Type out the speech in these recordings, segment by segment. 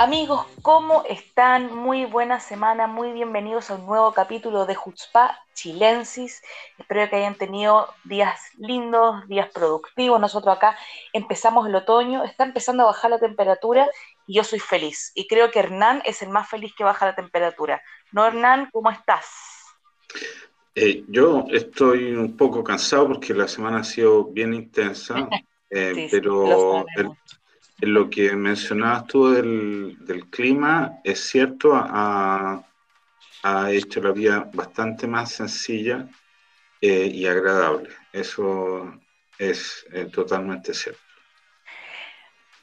Amigos, ¿cómo están? Muy buena semana, muy bienvenidos a un nuevo capítulo de Jutzpa Chilensis. Espero que hayan tenido días lindos, días productivos. Nosotros acá empezamos el otoño, está empezando a bajar la temperatura y yo soy feliz. Y creo que Hernán es el más feliz que baja la temperatura. ¿No, Hernán? ¿Cómo estás? Eh, yo estoy un poco cansado porque la semana ha sido bien intensa, eh, pero lo que mencionabas tú del, clima, es cierto, ha, hecho la vida bastante más sencilla eh, y agradable. Eso es eh, totalmente cierto.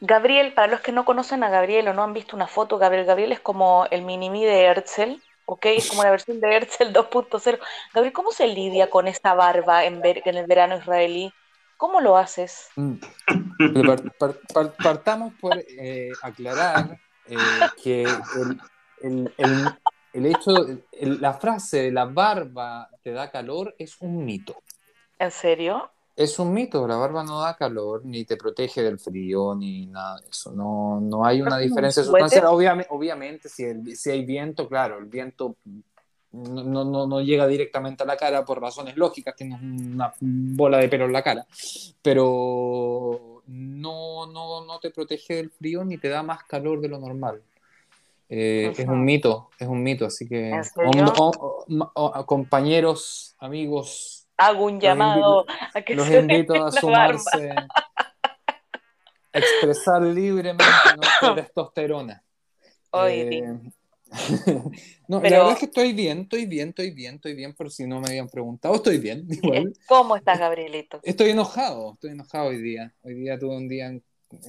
Gabriel, para los que no conocen a Gabriel o no han visto una foto, Gabriel, Gabriel es como el mini-me de Herzl, ¿ok? Es como la versión de Herzl 2.0. Gabriel, ¿cómo se lidia con esta barba en, en el verano israelí? ¿Cómo lo haces? Mm. partamos por eh, aclarar eh, que el, hecho, la frase la barba te da calor es un mito. ¿En serio? Es un mito, la barba no da calor, ni te protege del frío, ni nada de eso. No, no hay una diferencia sustancial. Obviamente, obviamente si, si hay viento, claro, el viento no, no, no, llega directamente a la cara por razones lógicas, tienes una bola de pelo en la cara, pero no, no, no te protege del frío ni te da más calor de lo normal. Eh, es un mito, es un mito, así que compañeros, amigos, hago un llamado a que los invito a sumarse, a expresar libremente nuestra testosterona. Hoy, no, la verdad es que estoy bien, estoy bien, estoy bien, estoy bien, por si no me habían preguntado, estoy bien. ¿Cómo estás, Gabrielito? Estoy enojado, estoy enojado hoy día. Hoy día tuve un día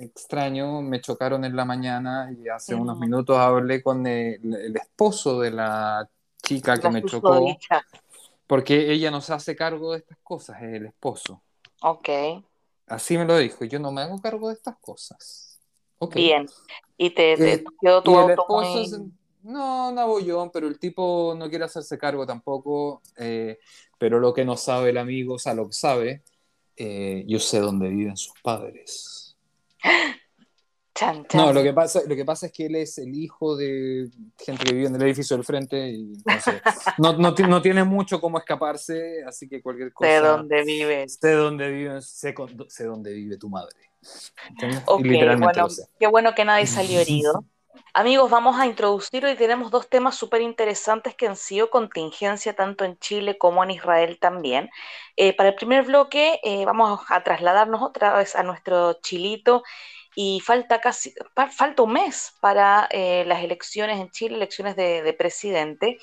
extraño, me chocaron en la mañana y hace unos minutos hablé con el, esposo de la chica que me chocó. Porque ella no se hace cargo de estas cosas, es el esposo. Ok. Así me lo dijo, yo no me hago cargo de estas cosas. Bien. Y te, eh, quedó tu auto no, no abollón, pero el tipo no quiere hacerse cargo tampoco. Eh, pero lo que no sabe el amigo, o sea, lo que sabe, eh, yo sé dónde viven sus padres. No, lo que, pasa, lo que pasa es que él es el hijo de gente que vive en el edificio del frente y no, no, tiene mucho cómo escaparse, así que cualquier cosa. Sé dónde vive. Sé dónde vive, sé, sé dónde vive tu madre. bueno, qué bueno que nadie salió herido. Amigos, vamos a introducir hoy tenemos dos temas súper interesantes que han sido contingencia tanto en Chile como en Israel también. Eh, para el primer bloque eh, vamos a trasladarnos otra vez a nuestro chilito y falta casi, falta un mes para eh, las elecciones en Chile, elecciones de, presidente.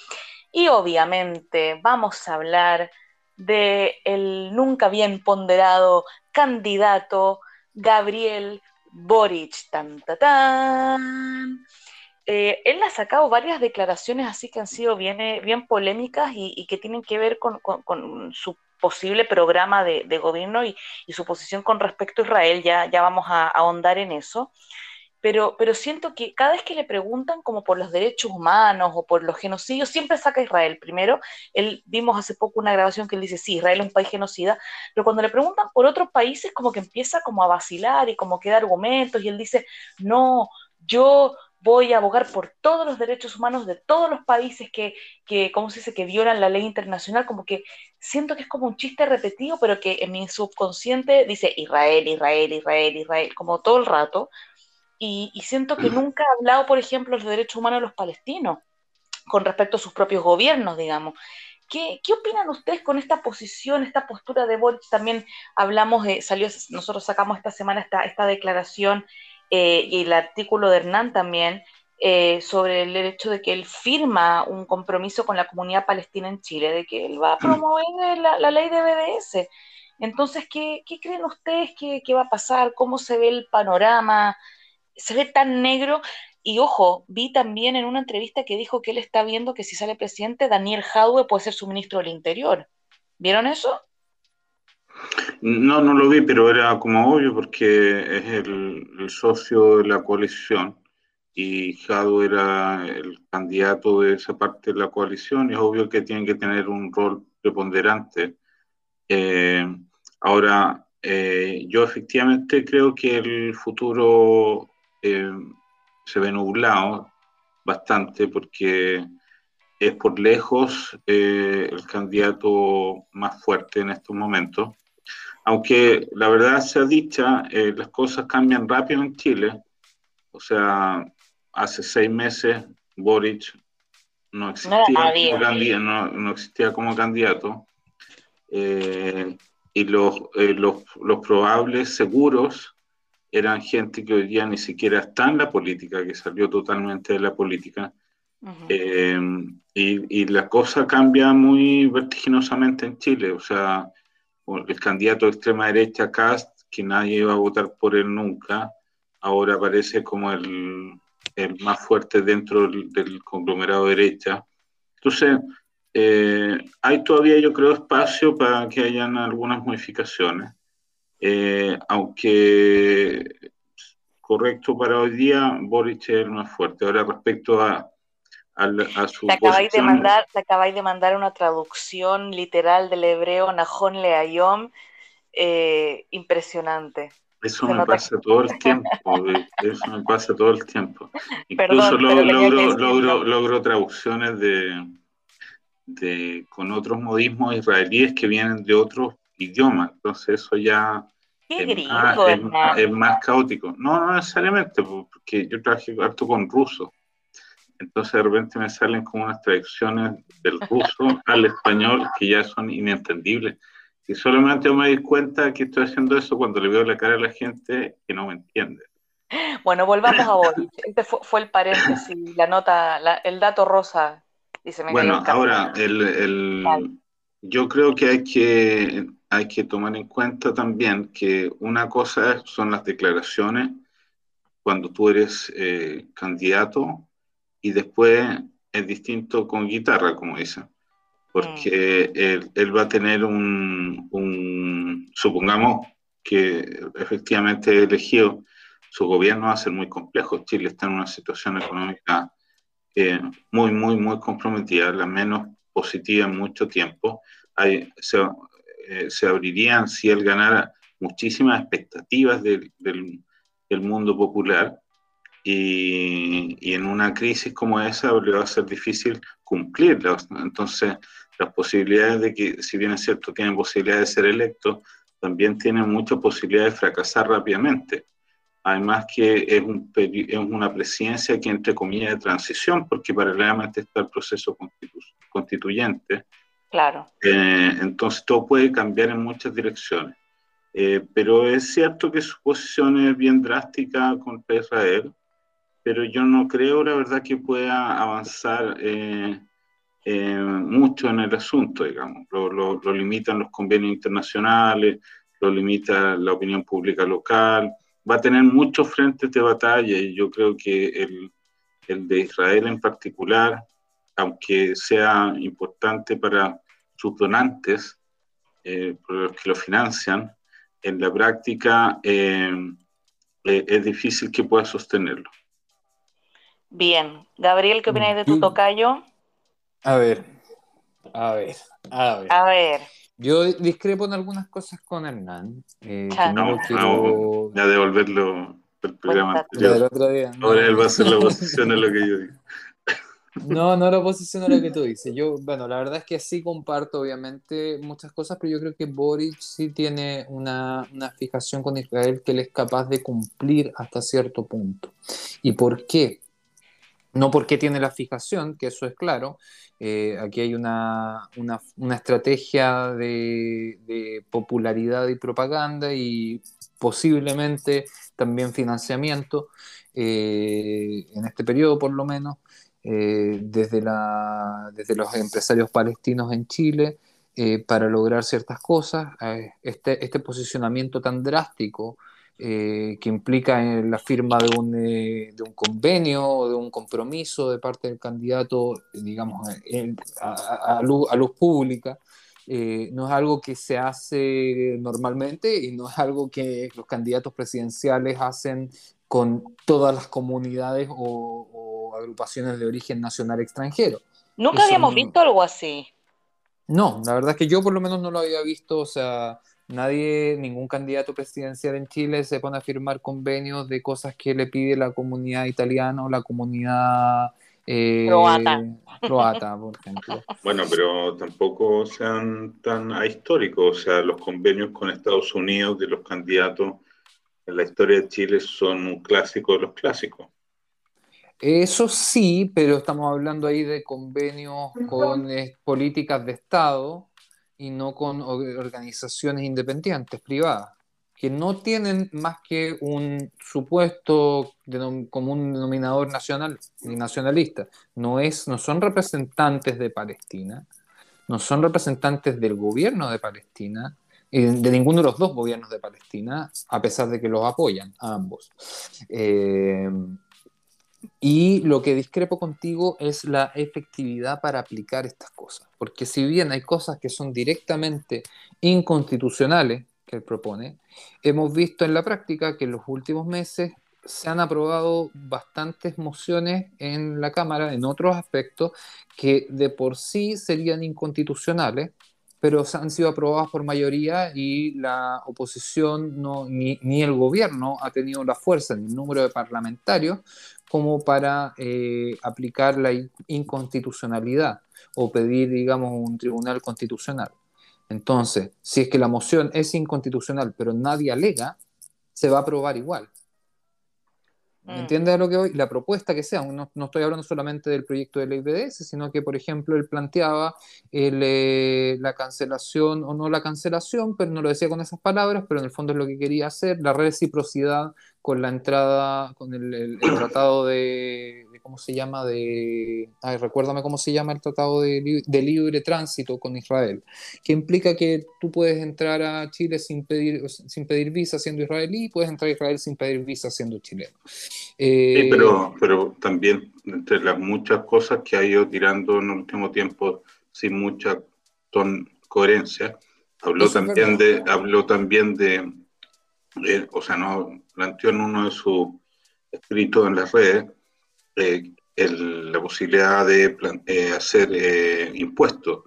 Y obviamente vamos a hablar de el nunca bien ponderado candidato Gabriel Boric. Tan, tan, tan. Eh, él ha sacado varias declaraciones así que han sido bien, eh, polémicas y, que tienen que ver con, su posible programa de, gobierno y, su posición con respecto a Israel, ya, ya vamos a, ahondar en eso. Pero, siento que cada vez que le preguntan como por los derechos humanos o por los genocidios, siempre saca Israel. Primero, él vimos hace poco una grabación que él dice, sí, Israel es un país genocida, pero cuando le preguntan por otros países, como que empieza como a vacilar y como que da argumentos y él dice, no, yo voy a abogar por todos los derechos humanos de todos los países que, que ¿cómo se dice?, que violan la ley internacional, como que siento que es como un chiste repetido, pero que en mi subconsciente dice Israel, Israel, Israel, Israel, como todo el rato, y, siento que nunca ha hablado, por ejemplo, de los derechos humanos de los palestinos, con respecto a sus propios gobiernos, digamos. ¿Qué, ¿Qué, opinan ustedes con esta posición, esta postura de Boric? También hablamos, de, salió, nosotros sacamos esta semana esta, esta declaración eh, y el artículo de Hernán también, eh, sobre el hecho de que él firma un compromiso con la comunidad palestina en Chile, de que él va a promover la, ley de BDS. Entonces, ¿qué, creen ustedes que, va a pasar? ¿Cómo se ve el panorama? ¿Se ve tan negro? Y ojo, vi también en una entrevista que dijo que él está viendo que si sale presidente, Daniel Jadwe puede ser su ministro del Interior. ¿Vieron eso? No, no lo vi, pero era como obvio porque es el, socio de la coalición y Jado era el candidato de esa parte de la coalición es obvio que tiene que tener un rol preponderante. Eh, ahora, eh, yo efectivamente creo que el futuro eh, se ve nublado bastante porque es por lejos el candidato más fuerte en estos momentos aunque la verdad sea dicha, eh, las cosas cambian rápido en Chile. O sea, hace seis meses Boric no existía, como, candidato, no, existía como candidato. Eh, y los, eh, los, los, probables seguros eran gente que hoy día ni siquiera está en la política, que salió totalmente de la política. y, y la cosa cambia muy vertiginosamente en Chile. O sea, el candidato de extrema derecha, Cast, que nadie iba a votar por él nunca, ahora aparece como el, más fuerte dentro del, conglomerado derecha. Entonces, eh, hay todavía, yo creo, espacio para que hayan algunas modificaciones, eh, aunque correcto para hoy día, Boric es el más fuerte. Ahora, respecto a, te, acabáis de mandar, te acabáis de mandar una traducción literal del hebreo Nahon Leayom eh, impresionante. Eso me pasa todo el tiempo, eso me pasa todo el tiempo. Incluso logro, logro, traducciones de, de, con otros modismos israelíes que vienen de otros idiomas, entonces eso ya es, más, es, más, caótico. No, no necesariamente, porque yo trabajé harto con ruso entonces de repente me salen como unas traducciones del ruso al español que ya son inentendibles. Y solamente me doy cuenta que estoy haciendo eso cuando le veo la cara a la gente que no me entiende. Bueno, volvamos a Boric. Este fue, el paréntesis, la nota, el dato rosa. Dice, bueno, ahora, el, yo creo que hay, que hay que tomar en cuenta también que una cosa son las declaraciones cuando tú eres eh, candidato y después es distinto con guitarra, como dicen, porque él, va a tener un, supongamos que efectivamente elegido, su gobierno va a ser muy complejo. Chile está en una situación económica eh, muy, muy, muy comprometida, la menos positiva en mucho tiempo. Hay, se, eh, se, abrirían, si él ganara, muchísimas expectativas del, del mundo popular y, en una crisis como esa le va a ser difícil cumplirla. Entonces, las posibilidades de que, si bien es cierto, tienen posibilidades de ser electos, también tienen mucha posibilidad de fracasar rápidamente. Además que es, un, es una presidencia que, entre comillas, de transición, porque paralelamente está el proceso constituyente. Claro. Eh, entonces todo puede cambiar en muchas direcciones. Eh, pero es cierto que su posición es bien drástica contra Israel pero yo no creo, la verdad, que pueda avanzar eh, eh, mucho en el asunto, digamos. Lo, limitan los convenios internacionales, lo limita la opinión pública local, va a tener muchos frentes de batalla y yo creo que el, de Israel en particular, aunque sea importante para sus donantes, eh, los que lo financian, en la práctica es difícil que pueda sostenerlo. Bien. Gabriel, ¿qué opinas de tu tocayo? A ver, a ver, a ver. A ver. Yo discrepo en algunas cosas con Hernán. Eh, no, quiero... ya devolverlo el programa. Ahora él va a hacer la oposición a lo que yo digo. No, no la oposición a lo que tú dices. Yo, bueno, la verdad es que sí comparto, obviamente, muchas cosas, pero yo creo que Boric sí tiene una, una fijación con Israel que él es capaz de cumplir hasta cierto punto. ¿Y por qué? No porque tiene la fijación, que eso es claro. Eh, aquí hay una, estrategia de, popularidad y propaganda y posiblemente también financiamiento, eh, en este periodo por lo menos, eh, desde, la, desde los empresarios palestinos en Chile para lograr ciertas cosas. Este, este posicionamiento tan drástico eh, que implica la firma de un, eh, de un convenio o de un compromiso de parte del candidato, digamos, a, luz, pública, eh, no es algo que se hace normalmente y no es algo que los candidatos presidenciales hacen con todas las comunidades o, agrupaciones de origen nacional extranjero. Nunca habíamos visto algo así. No, la verdad es que yo por lo menos no lo había visto, o sea, nadie, ningún candidato presidencial en Chile se pone a firmar convenios de cosas que le pide la comunidad italiana o la comunidad eh, croata. por ejemplo. Bueno, pero tampoco sean tan ahistóricos, o sea, los convenios con Estados Unidos de los candidatos en la historia de Chile son un clásico de los clásicos. Eso sí, pero estamos hablando ahí de convenios con eh, políticas de Estado y no con organizaciones independientes, privadas, que no tienen más que un supuesto común denominador nacional y nacionalista. No, es, no son representantes de Palestina, no son representantes del gobierno de Palestina, de ninguno de los dos gobiernos de Palestina, a pesar de que los apoyan a ambos. Eh, y lo que discrepo contigo es la efectividad para aplicar estas cosas, porque si bien hay cosas que son directamente inconstitucionales que él propone, hemos visto en la práctica que en los últimos meses se han aprobado bastantes mociones en la Cámara en otros aspectos que de por sí serían inconstitucionales, pero han sido aprobadas por mayoría y la oposición no, ni, ni, el gobierno ha tenido la fuerza ni el número de parlamentarios como para eh, aplicar la inconstitucionalidad o pedir, digamos, un tribunal constitucional. Entonces, si es que la moción es inconstitucional, pero nadie alega, se va a aprobar igual. ¿Me mm. entiendes a lo que voy? La propuesta que sea, no, estoy hablando solamente del proyecto de ley BDS, sino que, por ejemplo, él planteaba eh, la cancelación o no la cancelación, pero no lo decía con esas palabras, pero en el fondo es lo que quería hacer, la reciprocidad con la entrada, con el, tratado de, ¿cómo se llama? De, ay, recuérdame cómo se llama el tratado de, libre tránsito con Israel, que implica que tú puedes entrar a Chile sin pedir, sin pedir visa siendo israelí y puedes entrar a Israel sin pedir visa siendo chileno. sí, eh, pero, pero también entre las muchas cosas que ha ido tirando en el último tiempo sin mucha coherencia, habló también, de, habló también de eh, o sea, no planteó en uno de sus escritos en las redes eh, la posibilidad de eh, hacer impuestos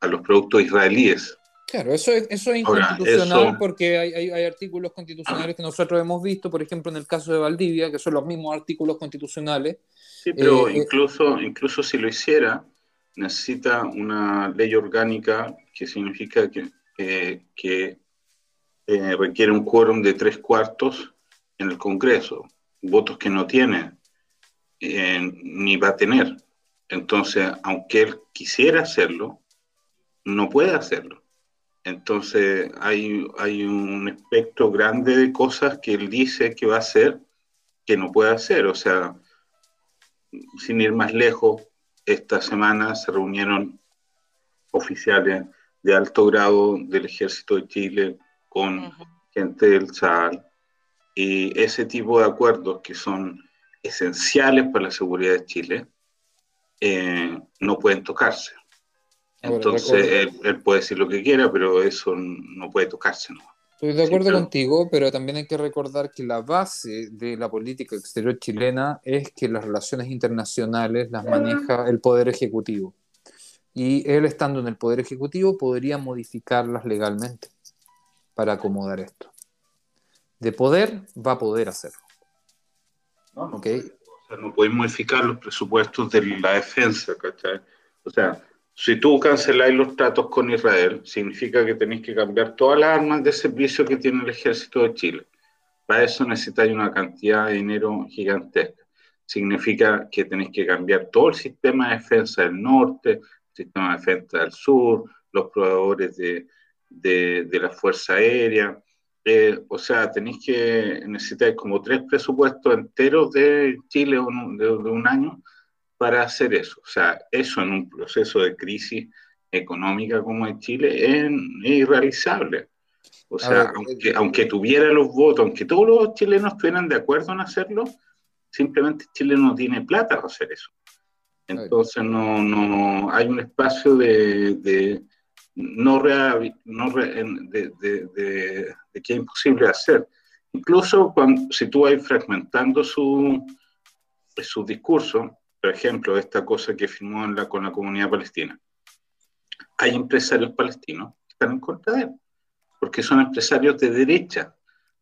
a los productos israelíes. Claro, eso es, eso es inconstitucional porque hay, hay, artículos constitucionales que nosotros hemos visto, por ejemplo, en el caso de Valdivia, que son los mismos artículos constitucionales. Sí, pero incluso, incluso si lo hiciera, necesita una ley orgánica que significa que, que eh, requiere un quórum de tres cuartos en el Congreso, votos que no tiene eh, ni va a tener. Entonces, aunque él quisiera hacerlo, no puede hacerlo. Entonces, hay, hay un espectro grande de cosas que él dice que va a hacer que no puede hacer. O sea, sin ir más lejos, esta semana se reunieron oficiales de alto grado del Ejército de Chile, con gente del SAL y ese tipo de acuerdos que son esenciales para la seguridad de Chile eh, no pueden tocarse. Entonces, él, puede decir lo que quiera, pero eso no puede tocarse. ¿no? Estoy de acuerdo contigo, pero también hay que recordar que la base de la política exterior chilena es que las relaciones internacionales las maneja el Poder Ejecutivo. Y él, estando en el Poder Ejecutivo, podría modificarlas legalmente para acomodar esto. De poder, va a poder hacerlo. No, no, o sea, no puedes modificar los presupuestos de la defensa, ¿cachai? O sea, si tú canceláis los tratos con Israel, significa que tenéis que cambiar todas las armas de servicio que tiene el ejército de Chile. Para eso necesitáis una cantidad de dinero gigantesca. Significa que tenéis que cambiar todo el sistema de defensa del norte, el sistema de defensa del sur, los proveedores de, de, la Fuerza Aérea. Eh, o sea, tenéis que necesitar como tres presupuestos enteros de Chile de, un año para hacer eso. O sea, eso en un proceso de crisis económica como en Chile es, irrealizable. O sea, aunque, aunque, tuviera los votos, aunque todos los chilenos estuvieran de acuerdo en hacerlo, simplemente Chile no tiene plata para hacer eso. Entonces no, no hay un espacio de, no, no de, de, que es imposible hacer. Incluso cuando, si tú vas fragmentando su, su discurso, por ejemplo, esta cosa que firmó la, con la comunidad palestina, hay empresarios palestinos que están en contra de él, porque son empresarios de derecha.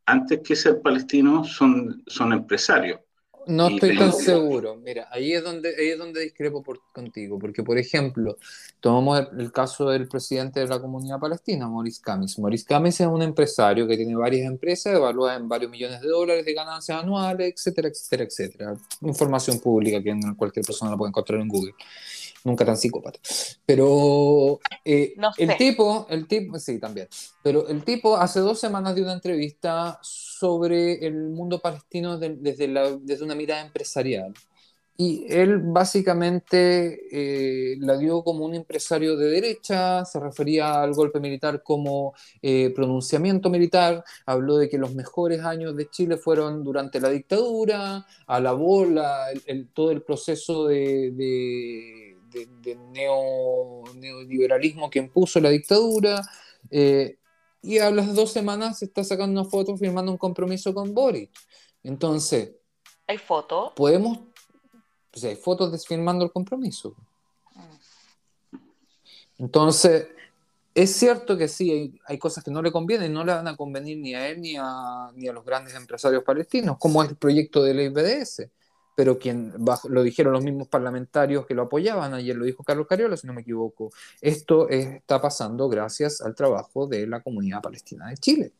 Antes que ser palestinos, son, son empresarios. No estoy tan seguro. Mira, ahí es donde, ahí es donde discrepo por, contigo, porque por ejemplo, tomamos el, caso del presidente de la comunidad palestina, Maurice Kamis. Maurice Kamis es un empresario que tiene varias empresas, evalúa en varios millones de dólares de ganancias anuales, etcétera, etcétera, etcétera. Información pública que cualquier persona la puede encontrar en Google nunca tan psicópata. Pero eh, el tipo, el tipo, sí, también. Pero el tipo hace dos semanas dio una entrevista sobre el mundo palestino desde, la, desde una mirada empresarial. Y él básicamente eh, la dio como un empresario de derecha, se refería al golpe militar como eh, pronunciamiento militar, habló de que los mejores años de Chile fueron durante la dictadura, alabó la, el, todo el proceso de de, neo, neoliberalismo que impuso la dictadura. Eh, y a las dos semanas se está sacando una foto firmando un compromiso con Boris. Entonces. ¿Hay fotos? Podemos. Pues hay fotos de firmando el compromiso. Entonces, es cierto que sí, hay, hay, cosas que no le convienen, no le van a convenir ni a él ni a, ni a los grandes empresarios palestinos, como es el proyecto de ley BDS pero quien lo dijeron los mismos parlamentarios que lo apoyaban, ayer lo dijo Carlos Cariola, si no me equivoco, esto está pasando gracias al trabajo de la comunidad palestina de Chile,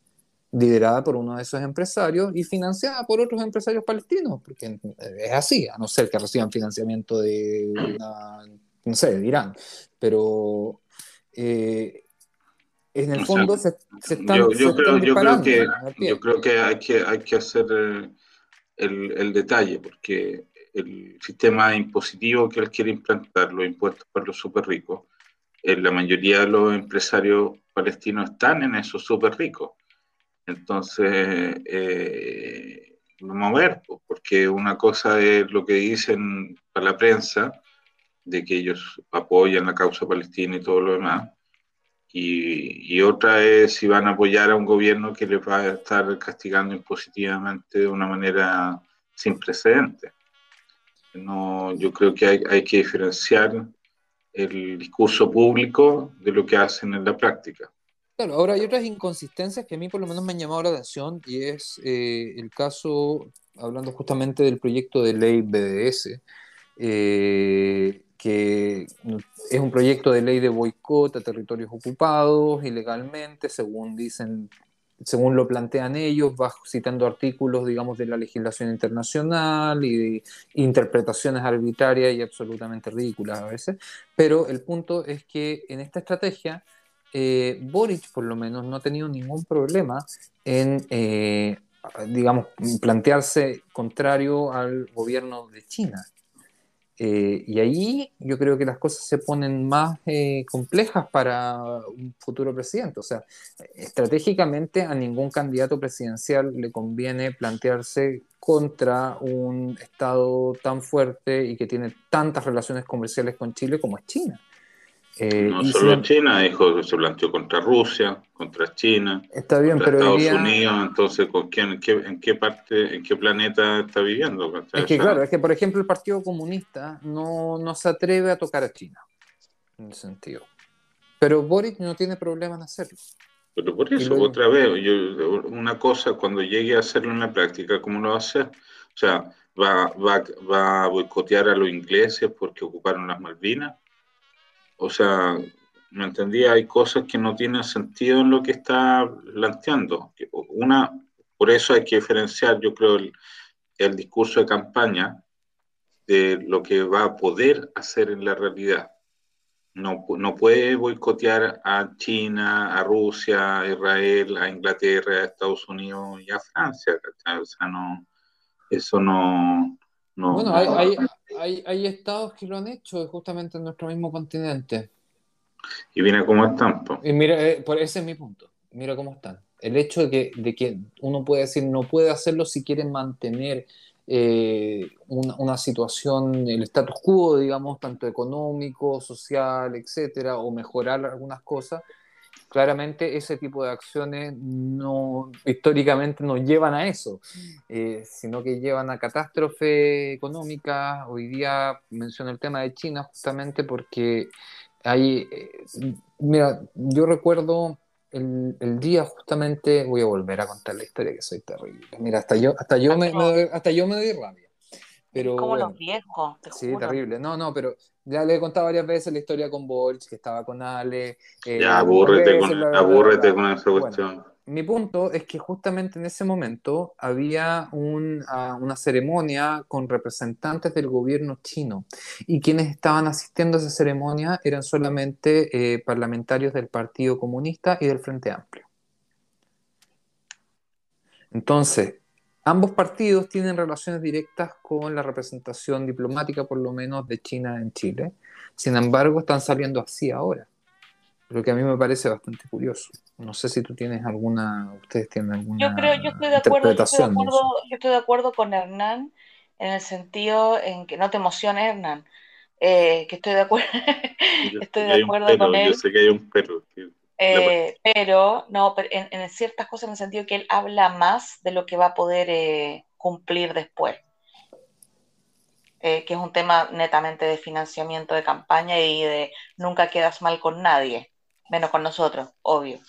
liderada por uno de esos empresarios y financiada por otros empresarios palestinos, porque es así, a no ser que reciban financiamiento de, no sé, de Irán, pero... Eh, en el fondo se, están, yo, creo, yo, creo, que, yo creo que hay que, hay que hacer... Eh, el, detalle, porque el sistema impositivo que él quiere implantar, los impuestos para los súper ricos, en la mayoría de los empresarios palestinos están en esos súper ricos. Entonces, eh, vamos a ver, porque una cosa es lo que dicen para la prensa, de que ellos apoyan la causa palestina y todo lo demás, y, otra es si van a apoyar a un gobierno que les va a estar castigando impositivamente de una manera sin precedentes. No, yo creo que hay, hay, que diferenciar el discurso público de lo que hacen en la práctica. Claro, ahora hay otras inconsistencias que a mí por lo menos me han llamado la atención y es eh, el caso, hablando justamente del proyecto de ley BDS, eh, que es un proyecto de ley de boicot a territorios ocupados ilegalmente, según dicen, según lo plantean ellos, citando artículos, digamos, de la legislación internacional y interpretaciones arbitrarias y absolutamente ridículas a veces. Pero el punto es que en esta estrategia, eh, Boric, por lo menos, no ha tenido ningún problema en, eh, digamos, plantearse contrario al gobierno de China. Eh, y ahí yo creo que las cosas se ponen más eh, complejas para un futuro presidente. O sea, estratégicamente a ningún candidato presidencial le conviene plantearse contra un Estado tan fuerte y que tiene tantas relaciones comerciales con Chile como es China. Eh, no solo China, dijo, se planteó contra Rusia, contra China, está bien, contra pero Estados Unidos, entonces ¿con quién, en, qué, en qué parte, en qué planeta está viviendo? Es que claro, es que por ejemplo el Partido Comunista no, no se atreve a tocar a China, en ese sentido. Pero Boris no tiene problema en hacerlo. Pero por eso, otra vez, una cosa, cuando llegue a hacerlo en la práctica, ¿cómo lo va a hacer? O sea, va, va, va a boicotear a los ingleses porque ocuparon las Malvinas o sea, me entendía, hay cosas que no tienen sentido en lo que está planteando. Una, por eso hay que diferenciar, yo creo, el, discurso de campaña de lo que va a poder hacer en la realidad. No, no puede boicotear a China, a Rusia, a Israel, a Inglaterra, a Estados Unidos y a Francia. O sea, no, eso no, bueno, hay, hay, hay, estados que lo han hecho justamente en nuestro mismo continente. Y mira cómo están. Y mira, eh, por ese es mi punto. Mira cómo están. El hecho de que, de que uno puede decir no puede hacerlo si quiere mantener eh, una, situación, el status quo, digamos, tanto económico, social, etcétera, o mejorar algunas cosas, claramente ese tipo de acciones no históricamente no llevan a eso, eh, sino que llevan a catástrofe económica. Hoy día menciono el tema de China justamente porque hay, eh, mira, yo recuerdo el, día justamente, voy a volver a contar la historia que soy terrible. Mira, hasta yo, hasta yo, me, hasta yo me doy rabia. Pero, como los viejos, Sí, terrible. No, no, pero ya le he contado varias veces la historia con Bolch, que estaba con Ale. Eh, ya, abúrrete, con, con esa cuestión. mi punto es que justamente en ese momento había ah, una ceremonia con representantes del gobierno chino y quienes estaban asistiendo a esa ceremonia eran solamente eh, parlamentarios del Partido Comunista y del Frente Amplio. Entonces, Ambos partidos tienen relaciones directas con la representación diplomática, por lo menos, de China en Chile. Sin embargo, están saliendo así ahora. Lo que a mí me parece bastante curioso. No sé si tú tienes alguna, ustedes tienen alguna. Yo creo, yo estoy de acuerdo, yo estoy de acuerdo, con Hernán en el sentido en que no te emociones, Hernán. Eh, que estoy de acuerdo, estoy de acuerdo con él. Yo sé que hay un perro. Eh, pero no, en, ciertas cosas en el sentido que él habla más de lo que va a poder eh, cumplir después, eh, que es un tema netamente de financiamiento de campaña y de nunca quedas mal con nadie, menos con nosotros, obvio.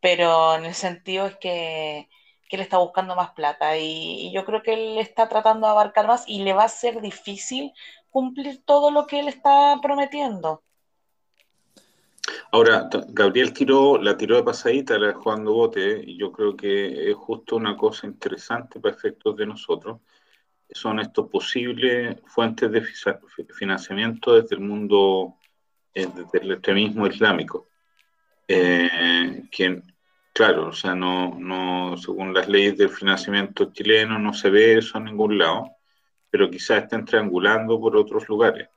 Pero en el sentido es que, él está buscando más plata y, y yo creo que él está tratando de abarcar más y le va a ser difícil cumplir todo lo que él está prometiendo. Ahora, Gabriel tiró, la tiró de pasadita, la jugando bote, y yo creo que es justo una cosa interesante para efectos de nosotros. Son estos posibles fuentes de financiamiento desde el mundo, eh, desde el extremismo islámico. Eh, claro, o sea, no, no, según las leyes del financiamiento chileno, no se ve eso en ningún lado, pero quizás estén triangulando por otros lugares.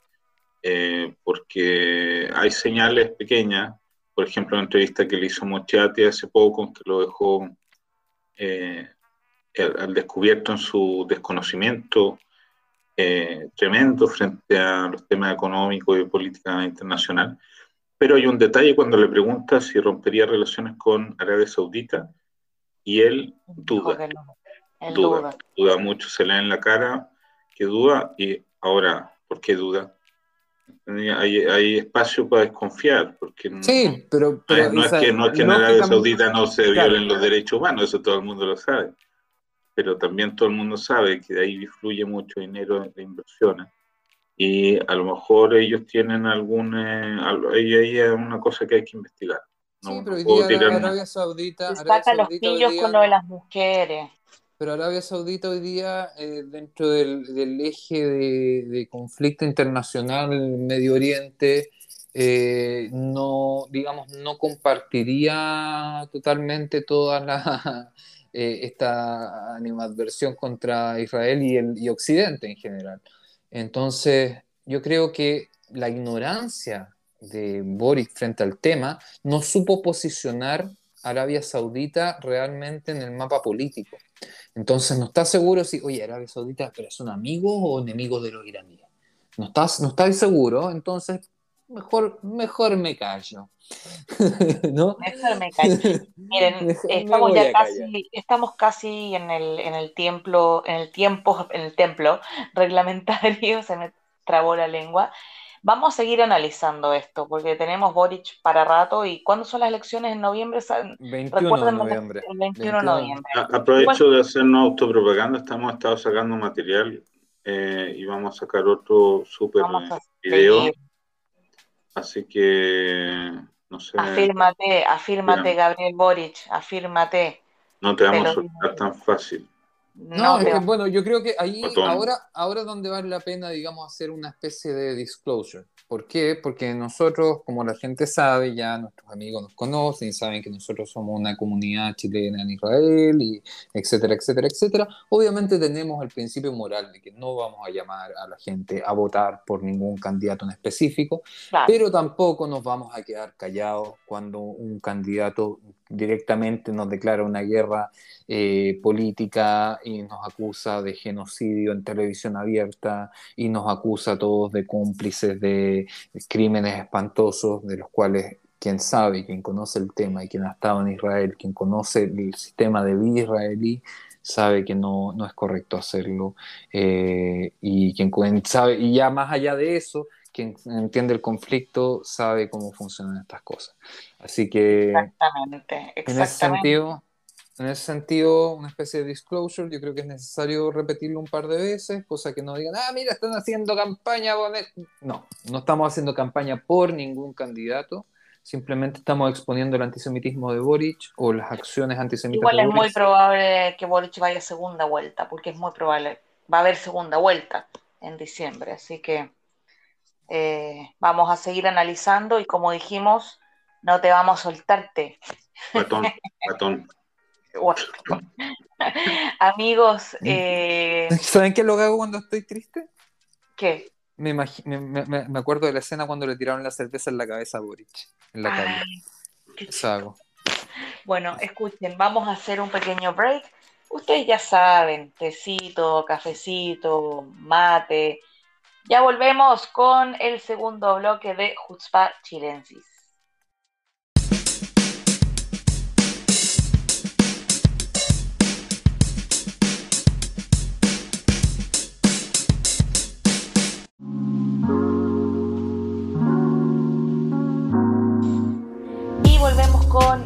Eh, porque hay señales pequeñas, por ejemplo, la entrevista que le hizo Mochati hace poco, que lo dejó eh, al descubierto en su desconocimiento eh, tremendo frente a los temas económicos y política internacional. Pero hay un detalle cuando le pregunta si rompería relaciones con Arabia Saudita y él duda. duda, duda mucho, se le en la cara que duda y ahora, ¿por qué duda? Hay, hay espacio para desconfiar, porque no, sí, pero, no, es que, no es que en Arabia Saudita no se violen los derechos humanos, eso todo el mundo lo sabe, pero también todo el mundo sabe que de ahí fluye mucho dinero de inversiones y a lo mejor ellos tienen algún, eh, ahí hay una cosa que hay que investigar. sí, pero hoy día Arabia Saudita... Saca los pillos con lo de las mujeres. Pero Arabia Saudita hoy día, eh, dentro del, eje de, conflicto internacional Medio Oriente, eh, no, digamos, no compartiría totalmente toda la, eh, esta animadversión contra Israel y, el, y Occidente en general. Entonces, yo creo que la ignorancia de Boric frente al tema no supo posicionar Arabia Saudita realmente en el mapa político. Entonces no está seguro si, oye, Arabia Saudita, pero un amigo o enemigo de los iraníes. No estás, no estás seguro, entonces mejor, mejor me callo. ¿No? Mejor me callo. Miren, estamos ya casi, estamos casi en el, en el templo, en el tiempo, en el templo reglamentario, se me trabó la lengua. Vamos a seguir analizando esto, porque tenemos Boric para rato. ¿Y cuándo son las elecciones? ¿En noviembre? 21 de noviembre. El 21 de noviembre. Aprovecho de hacernos autopropaganda. Estamos estado sacando material eh, y vamos a sacar otro súper video. Así que, no sé. Afírmate, afírmate, Gabriel Boric, afírmate. No te vamos a soltar tan fácil. No, es que, bueno, yo creo que ahí, ahora, ahora donde vale la pena, digamos, hacer una especie de disclosure. ¿Por qué? Porque nosotros, como la gente sabe, ya nuestros amigos nos conocen y saben que nosotros somos una comunidad chilena en Israel, y etcétera, etcétera, etcétera. Obviamente tenemos el principio moral de que no vamos a llamar a la gente a votar por ningún candidato en específico, pero tampoco nos vamos a quedar callados cuando un candidato directamente nos declara una guerra eh, política y nos acusa de genocidio en televisión abierta y nos acusa a todos de cómplices de crímenes espantosos de los cuales quien sabe, quien conoce el tema y quien ha estado en Israel, quien conoce el sistema de vida israelí, sabe que no, no es correcto hacerlo. Eh, y quien sabe, y ya más allá de eso, quien entiende el conflicto sabe cómo funcionan estas cosas. Así que exactamente, exactamente. en ese sentido, en ese sentido, una especie de disclosure, yo creo que es necesario repetirlo un par de veces, cosa que no digan, ah, mira, están haciendo campaña. No, no estamos haciendo campaña por ningún candidato simplemente estamos exponiendo el antisemitismo de Boric o las acciones antisemitas Igual es muy probable que Boric vaya a segunda vuelta, porque es muy probable, va a haber segunda vuelta en diciembre, así que eh, vamos a seguir analizando y como dijimos, no te vamos a soltarte. Patón, patón. Amigos, eh... ¿saben qué lo hago cuando estoy triste? ¿Qué? Me, me, acuerdo de la escena cuando le tiraron la cerveza en la cabeza a Boric, en la calle. Bueno, escuchen, vamos a hacer un pequeño break. Ustedes ya saben, tecito, cafecito, mate. Ya volvemos con el segundo bloque de Jutzpa Chilensis.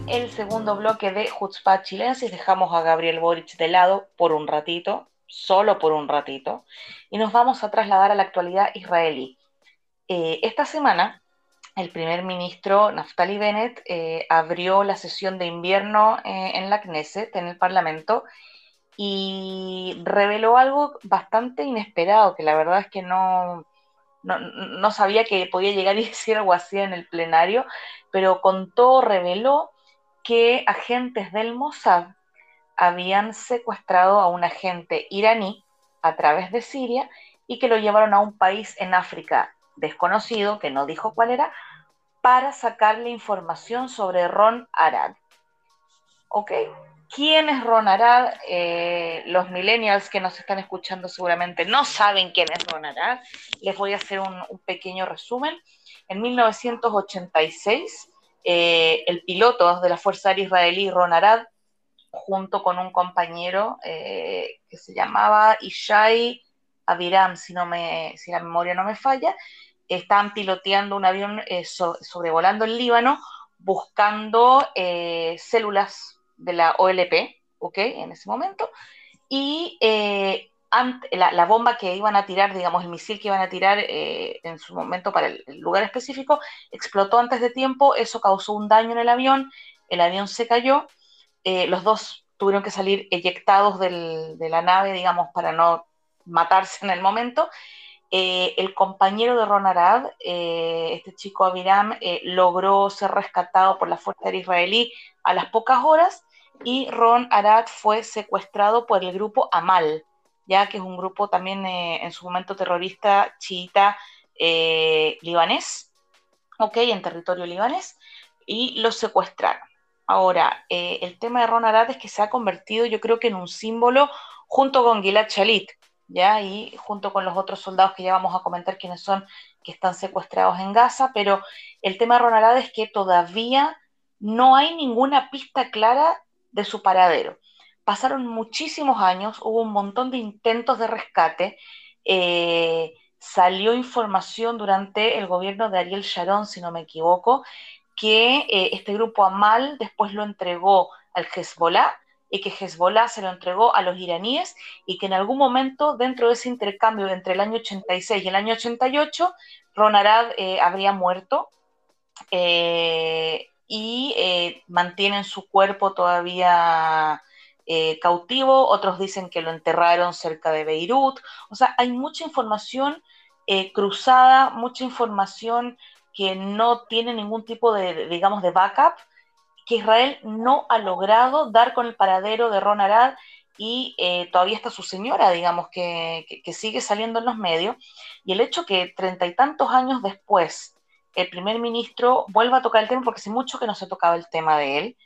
el segundo bloque de Jutzpah Chilensis. Dejamos a Gabriel Boric de lado por un ratito, solo por un ratito, y nos vamos a trasladar a la actualidad israelí. Eh, esta semana, el primer ministro Naftali Bennett eh, abrió la sesión de invierno eh, en la Knesset, en el Parlamento, y reveló algo bastante inesperado, que la verdad es que no, no, sabía que podía llegar y decir algo así en el plenario, pero contó, reveló que agentes del Mossad habían secuestrado a un agente iraní a través de Siria y que lo llevaron a un país en África desconocido, que no dijo cuál era, para sacarle información sobre Ron Arad. ¿Ok? ¿Quién es Ron Arad? Eh, los millennials que nos están escuchando seguramente no saben quién es Ron Arad. Les voy a hacer un, pequeño resumen. En 1986, eh, el piloto de la Fuerza Aérea Israelí, Ron Arad, junto con un compañero eh, que se llamaba Ishai Aviram, si, no me, si la memoria no me falla, estaban piloteando un avión eh, sobrevolando el Líbano buscando células de la OLP, ¿ok? En ese momento, y la, bomba que iban a tirar, digamos, el misil que iban a tirar eh, en su momento para el, lugar específico, explotó antes de tiempo, eso causó un daño en el avión, el avión se cayó, eh, los dos tuvieron que salir eyectados de la nave, digamos, para no matarse en el momento. Eh, el compañero de Ron Arad, este chico Abiram, logró ser rescatado por la Fuerza Aérea Israelí a las pocas horas y Ron Arad fue secuestrado por el grupo Amal, ya que es un grupo también eh, en su momento terrorista chiita eh, libanés, ok, en territorio libanés, y los secuestraron. Ahora, eh, el tema de Ron Arad es que se ha convertido, yo creo que en un símbolo junto con Gilad Shalit, ¿ya? Y junto con los otros soldados que ya vamos a comentar quiénes son, que están secuestrados en Gaza, pero el tema de Ron Arad es que todavía no hay ninguna pista clara de su paradero pasaron muchísimos años, hubo un montón de intentos de rescate, eh, salió información durante el gobierno de Ariel Sharon, si no me equivoco, que eh, este grupo Amal después lo entregó al Hezbollah y que Hezbollah se lo entregó a los iraníes y que en algún momento dentro de ese intercambio entre el año 86 y el año 88, Ron Arad eh, habría muerto y mantienen su cuerpo todavía eh, cautivo, otros dicen que lo enterraron cerca de Beirut. O sea, hay mucha información eh, cruzada, mucha información que no tiene ningún tipo de, digamos, de backup, que Israel no ha logrado dar con el paradero de Ron Arad y eh, todavía está su señora, digamos, que, que, sigue saliendo en los medios. Y el hecho que treinta y tantos años después el primer ministro vuelva a tocar el tema, porque hace mucho que no se tocaba el tema de él,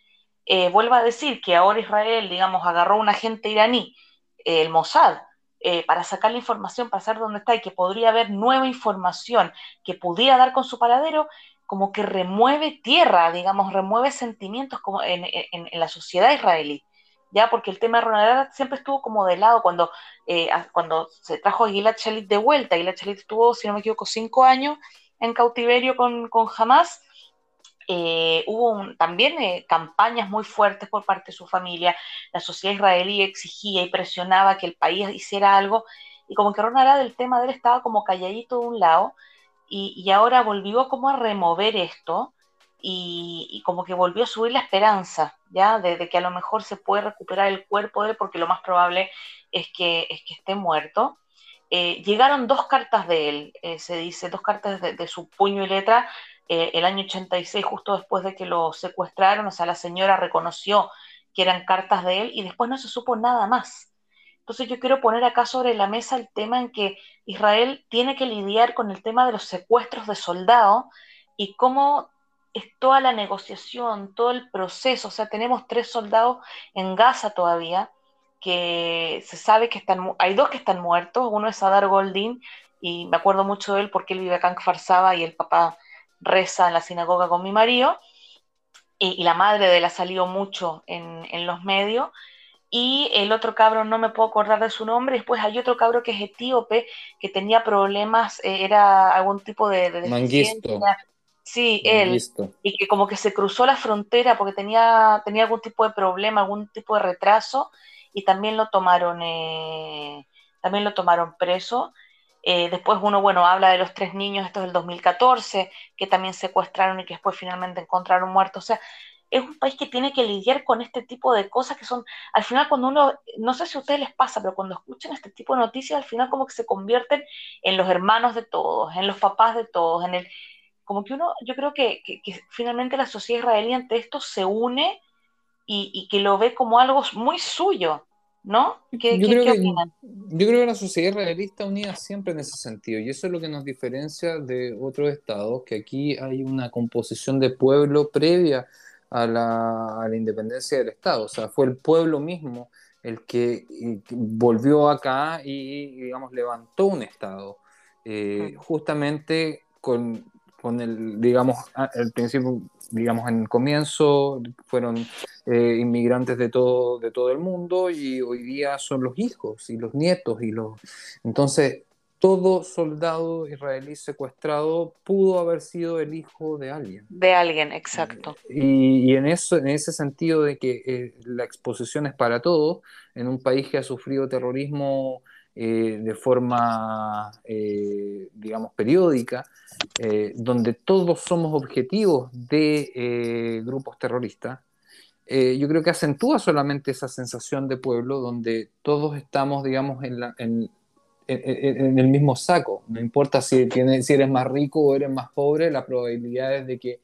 eh, vuelva a decir que ahora Israel, digamos, agarró un agente iraní, el Mossad, eh, para sacar la información, para saber dónde está y que podría haber nueva información que pudiera dar con su paradero, como que remueve tierra, digamos, remueve sentimientos como en, la sociedad israelí. ¿ya? Porque el tema de Ronald siempre estuvo como de lado cuando, eh, cuando se trajo a Gilad Shalit de vuelta. Gilad Shalit estuvo, si no me equivoco, cinco años en cautiverio con, con Hamas eh, hubo también eh, campañas muy fuertes por parte de su familia. La sociedad israelí exigía y presionaba que el país hiciera algo. Y como que Ronald el tema de él estaba como calladito de un lado. Y, ahora volvió como a remover esto. Y, como que volvió a subir la esperanza, ¿ya? De, que a lo mejor se puede recuperar el cuerpo de él, porque lo más probable es que, es que esté muerto. Eh, llegaron dos cartas de él, se dice, dos cartas de su puño y letra, eh, el año 86, justo después de que lo secuestraron, o sea, la señora reconoció que eran cartas de él y después no se supo nada más. Entonces yo quiero poner acá sobre la mesa el tema en que Israel tiene que lidiar con el tema de los secuestros de soldados y cómo es toda la negociación, todo el proceso. O sea, tenemos tres soldados en Gaza todavía que se sabe que están, hay dos que están muertos, uno es Adar Goldin y me acuerdo mucho de él porque él vive acá en Kfar y el papá reza en la sinagoga con mi marido, y, la madre de él ha salido mucho en, los medios, y el otro cabro no me puedo acordar de su nombre, después hay otro cabro que es etíope, que tenía problemas, eh, era algún tipo de... de Sí, él. Y que como que se cruzó la frontera porque tenía, tenía algún tipo de problema, algún tipo de retraso, y también lo tomaron, eh, también lo tomaron preso. Eh, después uno, bueno, habla de los tres niños, estos del 2014, que también secuestraron y que después finalmente encontraron muertos. O sea, es un país que tiene que lidiar con este tipo de cosas que son, al final cuando uno, no sé si a ustedes les pasa, pero cuando escuchan este tipo de noticias, al final como que se convierten en los hermanos de todos, en los papás de todos, en el, como que uno, yo creo que, finalmente la sociedad israelí ante esto se une y, y que lo ve como algo muy suyo. ¿No? ¿Qué, yo, creo que, yo creo que la sociedad está unida siempre en ese sentido, y eso es lo que nos diferencia de otros estados, que aquí hay una composición de pueblo previa a la, a la independencia del Estado, o sea, fue el pueblo mismo el que volvió acá y, digamos, levantó un Estado, eh, justamente con, con el, digamos, el principio digamos, en el comienzo fueron eh, inmigrantes de todo, de todo el mundo y hoy día son los hijos y los nietos y los... Entonces, todo soldado israelí secuestrado pudo haber sido el hijo de alguien. De alguien, exacto. Y, y en, eso, en ese sentido de que eh, la exposición es para todos, en un país que ha sufrido terrorismo eh, de forma, eh, digamos, periódica, eh, donde todos somos objetivos de grupos terroristas, yo creo que acentúa solamente esa sensación de pueblo donde todos estamos, digamos, en, en, el mismo saco. No importa si, si eres más rico o eres más pobre, la probabilidad es de que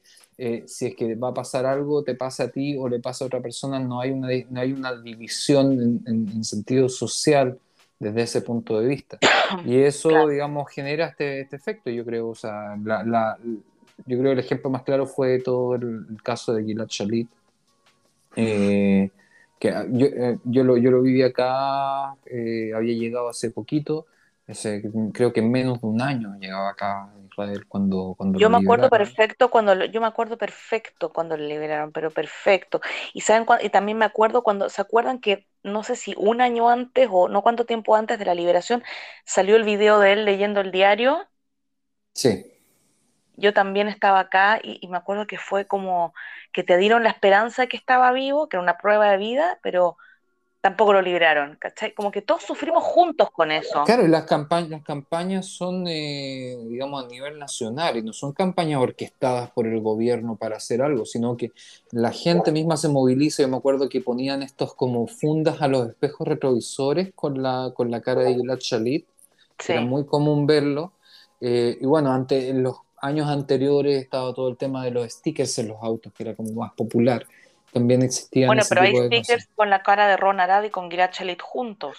si es que va a pasar algo, te pasa a ti o le pasa a otra persona, no hay una, no hay una división en, sentido social desde ese punto de vista. Y eso, digamos, genera este, este, efecto, yo creo. O sea, la, yo creo que el ejemplo más claro fue todo el, caso de Gilad Shalit. Eh, que yo, eh, yo, lo, yo lo viví acá, eh, había llegado hace poquito, creo que en menos de un año llegaba acá Israel cuando, cuando yo me acuerdo perfecto cuando yo me acuerdo perfecto cuando lo liberaron pero perfecto. Y saben y también me acuerdo cuando se acuerdan que no sé si un año antes o no cuánto tiempo antes de la liberación salió el video de él leyendo el diario sí. Yo también estaba acá y, y me acuerdo que fue como que te dieron la esperanza de que estaba vivo que era una prueba de vida pero tampoco lo liberaron, ¿cachai? Como que todos sufrimos juntos con eso. Claro, las campañas, las campañas son, eh, digamos, a nivel nacional y no son campañas orquestadas por el gobierno para hacer algo, sino que la gente misma se moviliza. Yo me acuerdo que ponían estos como fundas a los espejos retrovisores con la, con la cara de Gilad Shalit, era muy común verlo. Eh, y bueno, ante, en los años anteriores estaba todo el tema de los stickers en los autos, que era como más popular también existían. Bueno, pero hay stickers con la cara de Ron Arad y con Gilad Shalit juntos.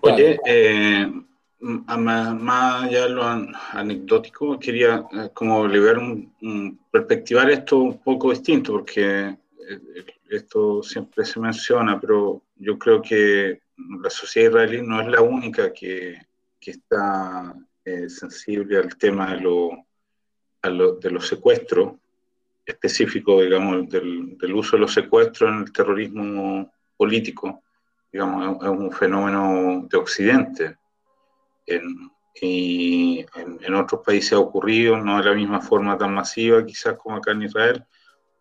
Oye, eh, más, allá de lo anecdótico, quería eh, como liberar un, perspectivar esto un poco distinto, porque esto siempre se menciona, pero yo creo que la sociedad israelí no es la única que, que está eh, sensible al tema de, lo, de los secuestros, específico, digamos, del, del, uso de los secuestros en el terrorismo político, digamos, es un fenómeno de Occidente. En, y en, en, otros países ha ocurrido, no de la misma forma tan masiva quizás como acá en Israel,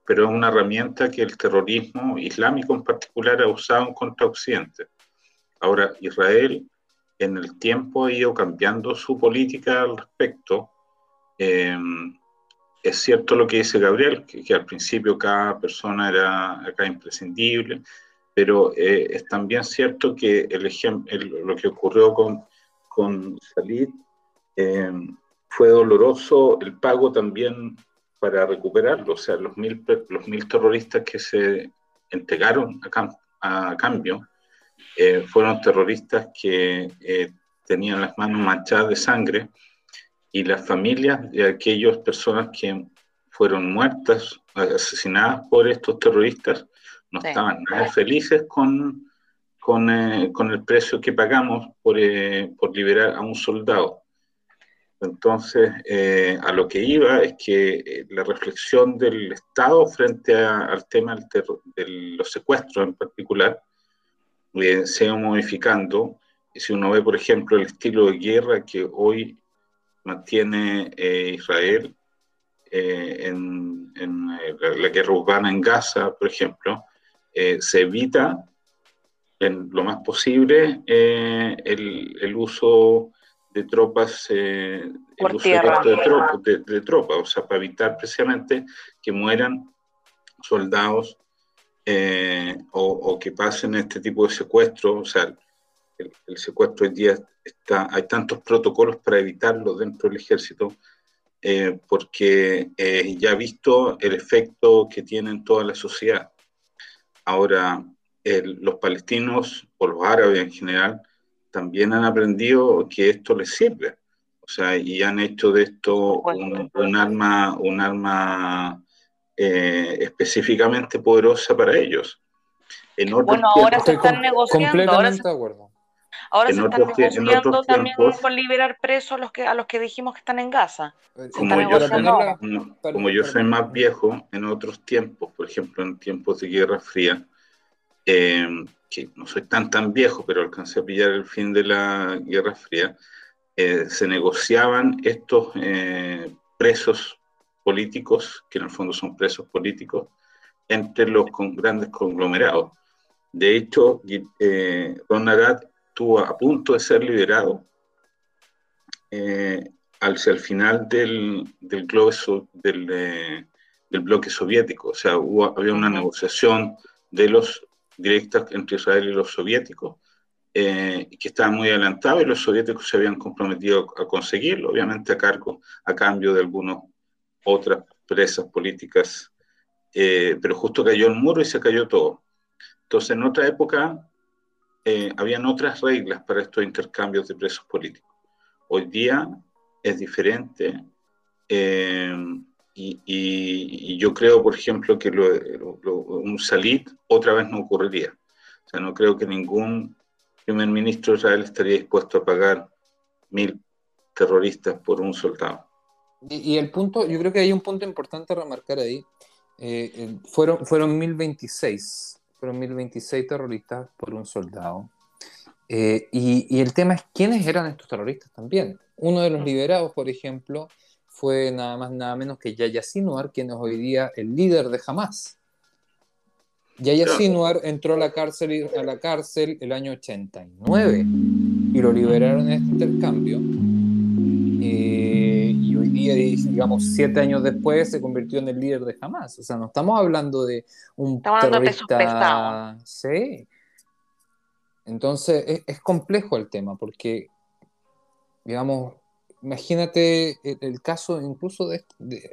pero es una herramienta que el terrorismo islámico en particular ha usado contra Occidente. Ahora, Israel en el tiempo ha ido cambiando su política al respecto. Eh, es cierto lo que dice Gabriel, que, al principio cada persona era acá imprescindible, pero eh, es también cierto que el lo que ocurrió con, con Salid eh, fue doloroso, el pago también para recuperarlo, o sea, los mil, los mil terroristas que se entregaron a, a cambio eh, fueron terroristas que eh, tenían las manos manchadas de sangre y las familias de aquellas personas que fueron muertas, asesinadas por estos terroristas, no estaban nada felices con, con, eh, con, el precio que pagamos por, por liberar a un soldado. Entonces, eh, a lo que iba es que eh, la reflexión del Estado frente al tema de los secuestros en particular eh, se ha modificando. Y si uno ve, por ejemplo, el estilo de guerra que hoy mantiene Israel en, la, guerra urbana en Gaza, por ejemplo, se evita en lo más posible el, el uso de tropas, eh, de, de, tropas, o sea, para evitar precisamente que mueran soldados eh, o, que pasen este tipo de secuestros, o sea, el, secuestro hoy día está, hay tantos protocolos para evitarlo dentro del ejército, eh, porque ya ha visto el efecto que tiene en toda la sociedad. Ahora, los palestinos o los árabes en general, también han aprendido que esto les sirve. O sea, y han hecho de esto un, arma, un arma eh, específicamente poderosa para ellos. bueno, ahora se están negociando. Ahora se, ahora se están negociando también por liberar presos a los que a los que dijimos que están en Gaza. Como, yo, como yo soy más viejo, en otros tiempos, por ejemplo, en tiempos de Guerra Fría, eh, que no soy tan tan viejo, pero alcancé a pillar el fin de la Guerra Fría, eh, se negociaban estos eh, presos políticos, que en el fondo son presos políticos, entre los grandes conglomerados. De hecho, eh, Ron estuvo a punto de ser liberado hacia el final del, del, del, del bloque soviético. O sea, hubo, había una negociación de los directas entre Israel y los soviéticos, eh, que estaban muy adelantados y los soviéticos se habían comprometido a conseguirlo, obviamente a cargo, a cambio de algunas otras presas políticas, eh, pero justo cayó el muro y se cayó todo. Entonces, en otra época, eh, habían otras reglas para estos intercambios de presos políticos. Hoy día es diferente. Y, yo creo, por ejemplo, que un salit otra vez no ocurriría. O sea, no creo que ningún primer ministro de Israel estaría dispuesto a pagar mil terroristas por un soldado. Y, el punto, yo creo que hay un punto importante a remarcar ahí. Eh, eh, fueron, fueron 1026, fueron 1026 terroristas por un soldado. Eh, y, y, el tema es quiénes eran estos terroristas también. Uno de los liberados, por ejemplo, fue nada más nada menos que Yaya Sinwar, quien es hoy día el líder de Hamas. Yaya Sinwar entró a la cárcel, a la cárcel el año 89 y lo liberaron en este intercambio. Y digamos, siete años después, se convirtió en el líder de Hamas. O sea, no estamos hablando de un estamos terrorista. De sí. Entonces, es, es complejo el tema porque, digamos, imagínate el, caso incluso de,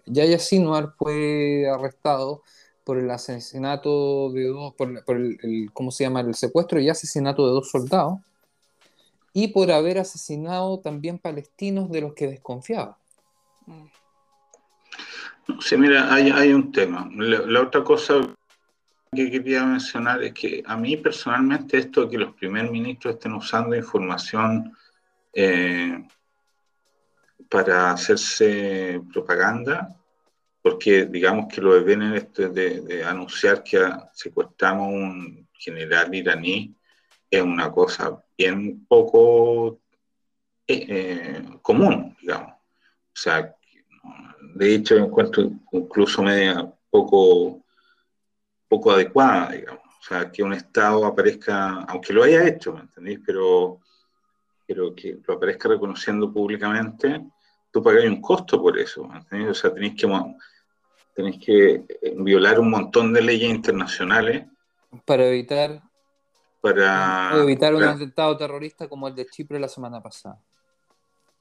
Yaya Sinwar fue arrestado por el asesinato de dos, por, el, ¿cómo se llama? El secuestro y asesinato de dos soldados y por haber asesinado también palestinos de los que desconfiaba. Sí, mira, hay, un tema. La, otra cosa que quería mencionar es que a mí personalmente esto de que los primer ministros estén usando información eh, para hacerse propaganda, porque digamos que lo de de, de, anunciar que secuestramos a un general iraní es una cosa bien poco eh, eh, común, digamos. O sea, de hecho encuentro incluso media poco, poco adecuada, digamos. O sea, que un Estado aparezca, aunque lo haya hecho, ¿me entendéis? Pero, pero que lo aparezca reconociendo públicamente, tú pagas un costo por eso, ¿me entendéis? O sea, tenéis que, tenéis que eh, violar un montón de leyes internacionales. Para evitar... Para, evitar un atentado terrorista como el de Chipre la semana pasada.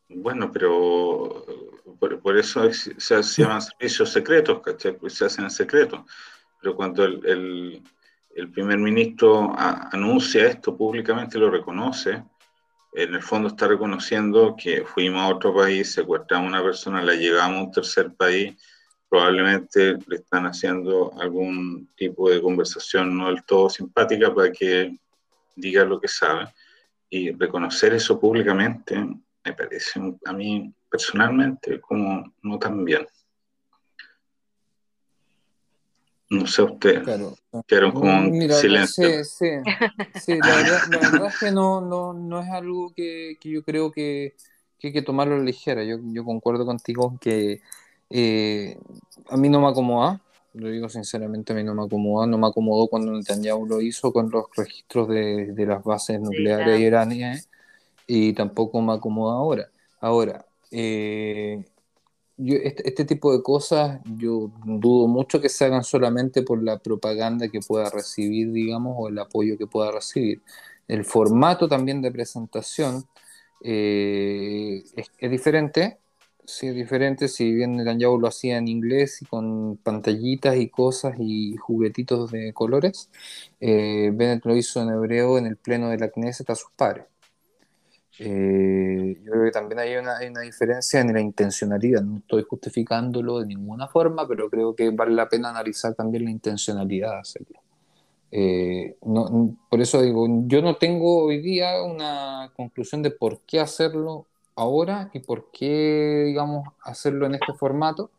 Bueno, pero por, eso se, llaman servicios secretos, ¿cachai? Pues se hacen en secreto. Pero cuando el, primer ministro anuncia esto públicamente lo reconoce, en el fondo está reconociendo que fuimos a otro país, secuestramos a una persona, la llevamos a un tercer país, probablemente le están haciendo algún tipo de conversación no del todo simpática para que diga lo que sabe. Y reconocer eso públicamente me parece a mí personalmente como no tan bien. No sé usted. Claro. Quedaron como un silencio. Sí, sí. la, verdad, es que no, no, no es algo que, que yo creo que, que, hay que tomarlo ligera. Yo, yo concuerdo contigo que eh, a mí no me acomoda. Lo digo sinceramente, a mí no me acomoda. No me acomodó cuando Netanyahu lo hizo con los registros de, de las bases nucleares iraníes y tampoco me acomoda ahora. Ahora, eh, yo, este, este, tipo de cosas yo dudo mucho que se hagan solamente por la propaganda que pueda recibir, digamos, o el apoyo que pueda recibir. El formato también de presentación eh, es, diferente, sí, es diferente, si bien Netanyahu lo hacía en inglés y con pantallitas y cosas y juguetitos de colores, eh, Bennett lo hizo en hebreo en el pleno de la Knesset a sus padres. Eh, yo creo que también hay una, diferencia en la intencionalidad. No estoy justificándolo de ninguna forma, pero creo que vale la pena analizar también la intencionalidad de hacerlo. Eh, por eso digo, yo no tengo hoy día una conclusión de por qué hacerlo ahora y por qué, digamos, hacerlo en este formato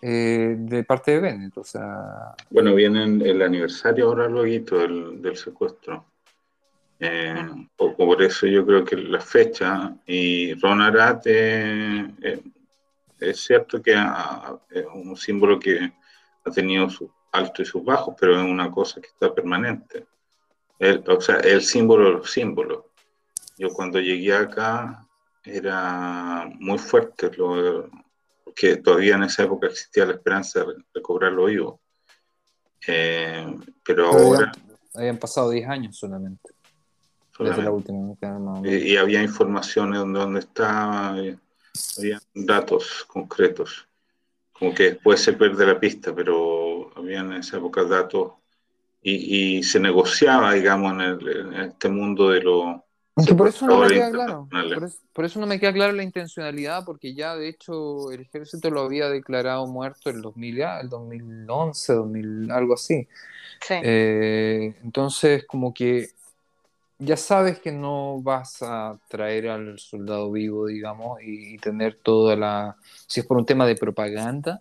eh, de parte de Bennett. O sea... Bueno, viene el aniversario ahora luego del, del secuestro. Eh, por eso yo creo que la fecha y Ron Arate eh, es cierto que es un símbolo que ha tenido sus altos y sus bajos, pero es una cosa que está permanente. o sea, el símbolo de los símbolos. Yo cuando llegué acá era muy fuerte, lo, porque todavía en esa época existía la esperanza de recobrarlo vivo. Eh, pero, ahora... Habían pasado 10 años solamente la última. Y, había informaciones donde, donde estaba, eh, había datos concretos. Como que después se pierde la pista, pero había en esa época datos y, se negociaba, digamos, en, este mundo de lo... por eso no me queda claro. Por eso, no me queda claro la intencionalidad, porque ya de hecho el ejército lo había declarado muerto en el 2000, el 2011, 2000, algo así. Eh, entonces, como que ya sabes que no vas a traer al soldado vivo, digamos, y, tener toda la... Si es por un tema de propaganda,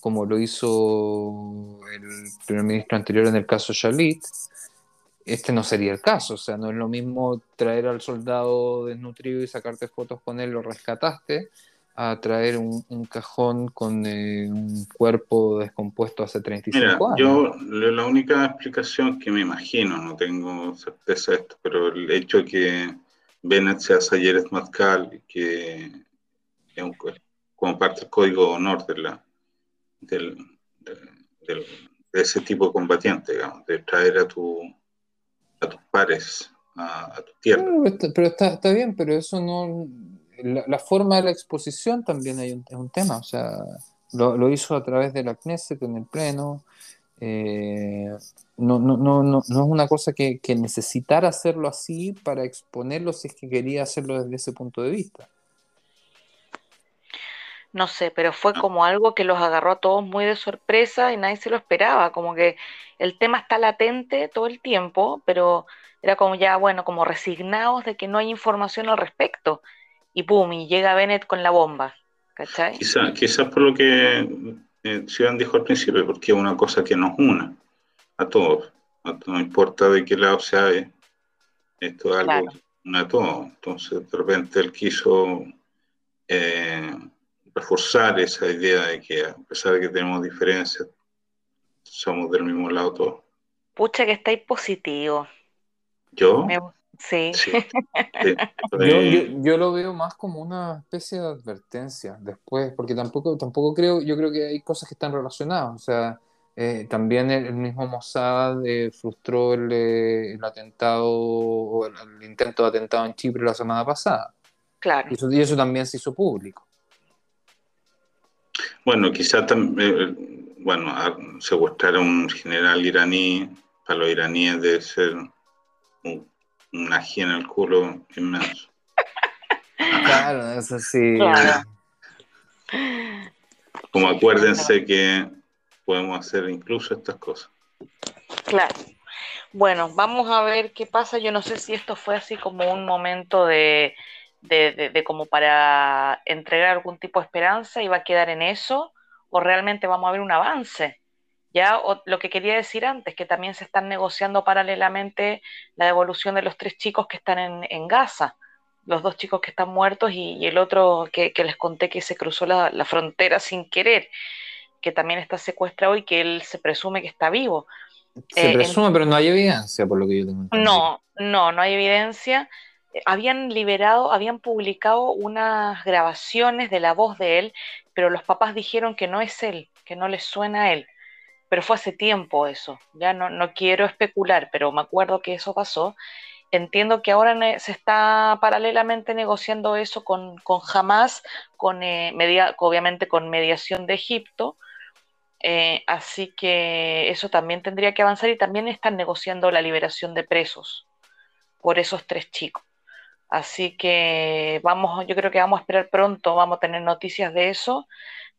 como lo hizo el primer ministro anterior en el caso Shalit, este no sería el caso. O sea, no es lo mismo traer al soldado desnutrido y sacarte fotos con él, lo rescataste, a traer un, cajón con eh, un cuerpo descompuesto hace 35 Mira, años. Yo la única explicación que me imagino, no tengo certeza de esto, pero el hecho de que Bennett sea Sayeres Matkal, que es un, como parte del código de honor de, la, del, de ese tipo de combatiente, digamos, de traer a, tu, a tus pares a, tu tierra. pero está, está bien, pero eso no la, forma de la exposición también hay un, es un tema, o sea, lo, hizo a través de la Knesset en el Pleno. Eh, no, no, no, no, es una cosa que, que, necesitara hacerlo así para exponerlo si es que quería hacerlo desde ese punto de vista. No sé, pero fue como algo que los agarró a todos muy de sorpresa y nadie se lo esperaba, como que el tema está latente todo el tiempo, pero era como ya, bueno, como resignados de que no hay información al respecto. Y pum, y llega Bennett con la bomba. ¿Cachai? Quizás por lo que eh, Ciudad dijo al principio, porque es una cosa que nos una a todos. No, importa de qué lado sea, esto es algo que une a todos. Entonces, de repente él quiso eh, reforzar esa idea de que a pesar de que tenemos diferencias, somos del mismo lado todos. Pucha, que estáis positivo. ¿Yo? Sí. yo, lo veo más como una especie de advertencia después, porque tampoco, tampoco creo, yo creo que hay cosas que están relacionadas. O sea, eh, también el, mismo Mossad eh, frustró el, eh, atentado o el, intento de atentado en Chipre la semana pasada. Claro. Y eso, también se hizo público. Bueno, quizá también, bueno, secuestrar a un general iraní, para los iraníes debe ser un, una en el culo inmenso. Claro, eso sí. Como acuérdense que podemos hacer incluso estas cosas. Claro. Bueno, vamos a ver qué pasa. Yo no sé si esto fue así como un momento de, de, como para entregar algún tipo de esperanza y va a quedar en eso, o realmente vamos a ver un avance. Ya, lo que quería decir antes, que también se están negociando paralelamente la devolución de los tres chicos que están en, Gaza, los dos chicos que están muertos y, el otro que, les conté que se cruzó la, frontera sin querer, que también está secuestrado y que él se presume que está vivo. Se eh, presume, pero no hay evidencia, por lo que yo tengo entendido. No, no, no hay evidencia. Eh, habían liberado, habían publicado unas grabaciones de la voz de él, pero los papás dijeron que no es él, que no les suena a él pero fue hace tiempo eso, ya no, no quiero especular, pero me acuerdo que eso pasó. Entiendo que ahora se está paralelamente negociando eso con, con Hamas, con, eh, obviamente con mediación de Egipto, eh, así que eso también tendría que avanzar y también están negociando la liberación de presos por esos tres chicos. Así que vamos, yo creo que vamos a esperar pronto, vamos a tener noticias de eso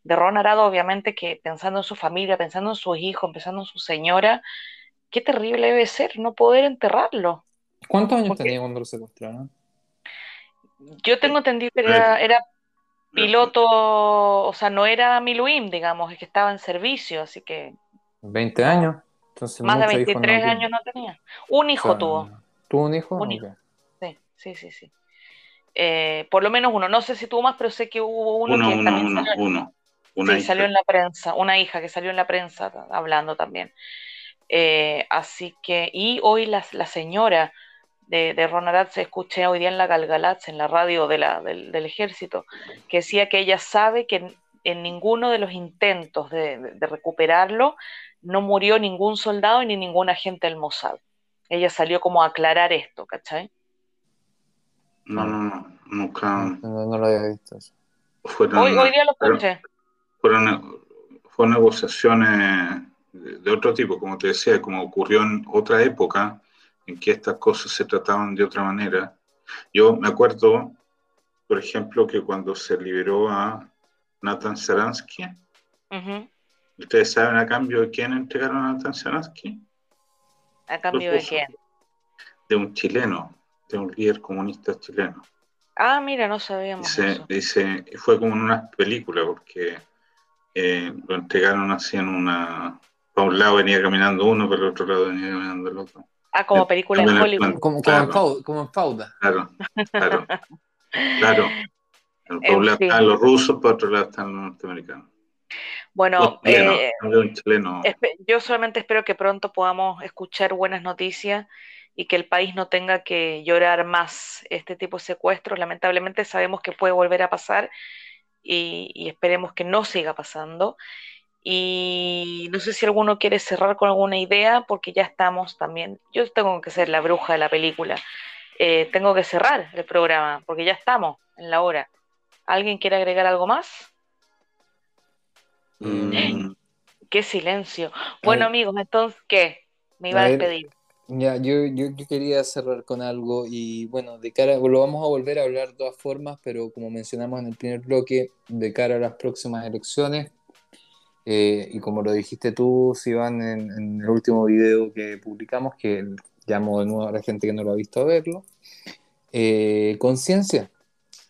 de Ron Arado, obviamente, que pensando en su familia, pensando en sus hijos, pensando en su señora, qué terrible debe ser no poder enterrarlo. ¿Cuántos años tenía cuando lo secuestraron? Yo tengo entendido que era, piloto, o sea, no era Miluim, digamos, es que estaba en servicio, así que... 20 años. Entonces, Más de 23 años no tenía. Un hijo tuvo. ¿Tuvo un hijo? Sí, sí, sí, sí. Eh, por lo menos uno. No sé si tuvo más, pero sé que hubo uno, que uno, uno, uno sí, salió en la prensa, una hija que salió en la prensa hablando también. Eh, así que, y hoy la, la señora de, de Ronarat se escuché hoy día en la Galgalatz, en la radio de la, del, ejército, que decía que ella sabe que en, ninguno de los intentos de, de, recuperarlo no murió ningún soldado ni ningún agente del Mossad. Ella salió como a aclarar esto, ¿cachai? No, no, no, nunca. No, lo había visto hoy, hoy día lo escuché fueron, fueron negociaciones de, otro tipo, como te decía, como ocurrió en otra época en que estas cosas se trataban de otra manera. Yo me acuerdo, por ejemplo, que cuando se liberó a Nathan Saransky, ¿ustedes saben a cambio de quién entregaron a Nathan Saransky? ¿A cambio de quién? De un chileno, de un líder comunista chileno. Ah, mira, no sabíamos. Dice, eso. dice fue como en una película, porque eh, lo entregaron así en una... Para un lado venía caminando uno, para el otro lado venía caminando el otro. Ah, como película en Hollywood. Como, como, como, en Fauda. Claro, claro. claro. Por un lado están los rusos, por otro lado están los norteamericanos. Bueno, eh, yo solamente espero que pronto podamos escuchar buenas noticias y que el país no tenga que llorar más este tipo de secuestros. Lamentablemente sabemos que puede volver a pasar y, esperemos que no siga pasando. Y no sé si alguno quiere cerrar con alguna idea, porque ya estamos también. Yo tengo que ser la bruja de la película. Eh, tengo que cerrar el programa, porque ya estamos en la hora. ¿Alguien quiere agregar algo más? Mm. Qué silencio. Bueno, amigos, entonces, ¿qué? Me iba a despedir. Ya, yo, yo, quería cerrar con algo y bueno, de cara, lo vamos a volver a hablar de todas formas, pero como mencionamos en el primer bloque, de cara a las próximas elecciones, eh, y como lo dijiste tú, Sivan, en, en, el último video que publicamos, que llamo de nuevo a la gente que no lo ha visto a verlo, eh, conciencia.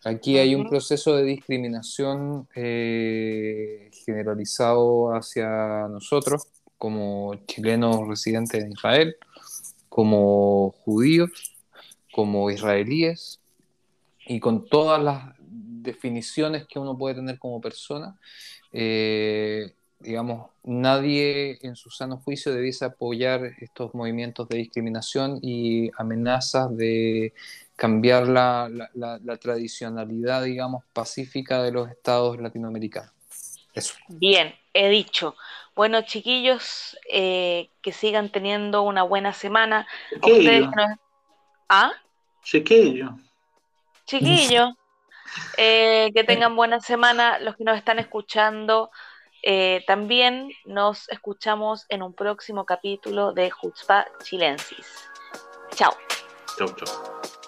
Aquí hay un proceso de discriminación eh, generalizado hacia nosotros como chilenos residentes en Israel como judíos, como israelíes y con todas las definiciones que uno puede tener como persona, eh, digamos, nadie en su sano juicio debiese apoyar estos movimientos de discriminación y amenazas de cambiar la, tradicionalidad, digamos, pacífica de los estados latinoamericanos. Eso. Bien, he dicho. Bueno, chiquillos, eh, que sigan teniendo una buena semana. Chiquillo. ¿Ah? Chiquillo. Chiquillo. Eh, que tengan buena semana. Los que nos están escuchando, eh, también nos escuchamos en un próximo capítulo de Jutzpa Chilensis. Chao. Chao, chao.